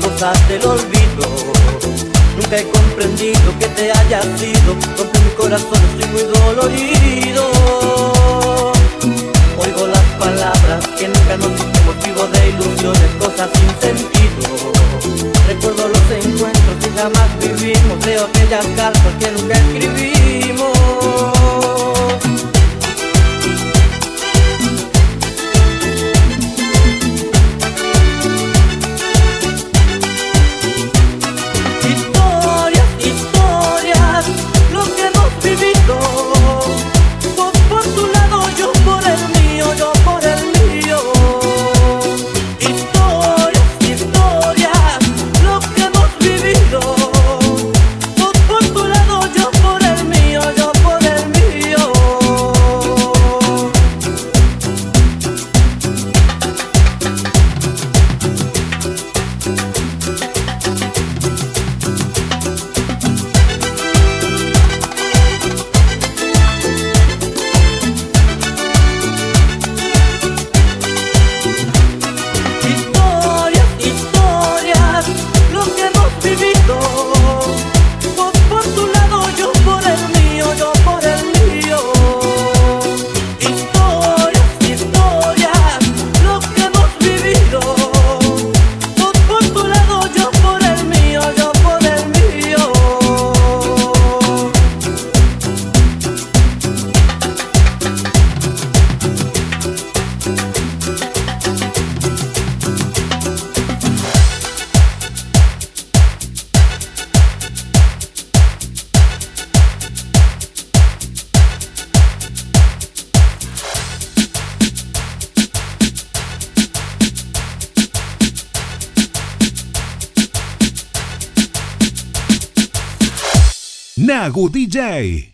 cosas del olvido. Nunca he comprendido que te hayas ido, porque mi corazón estoy muy dolorido. Oigo las palabras que nunca nos dijimos, vivo de ilusiones, cosas sin sentido. Recuerdo los encuentros que jamás vivimos, leo aquellas cartas que nunca escribimos. Nago DJ.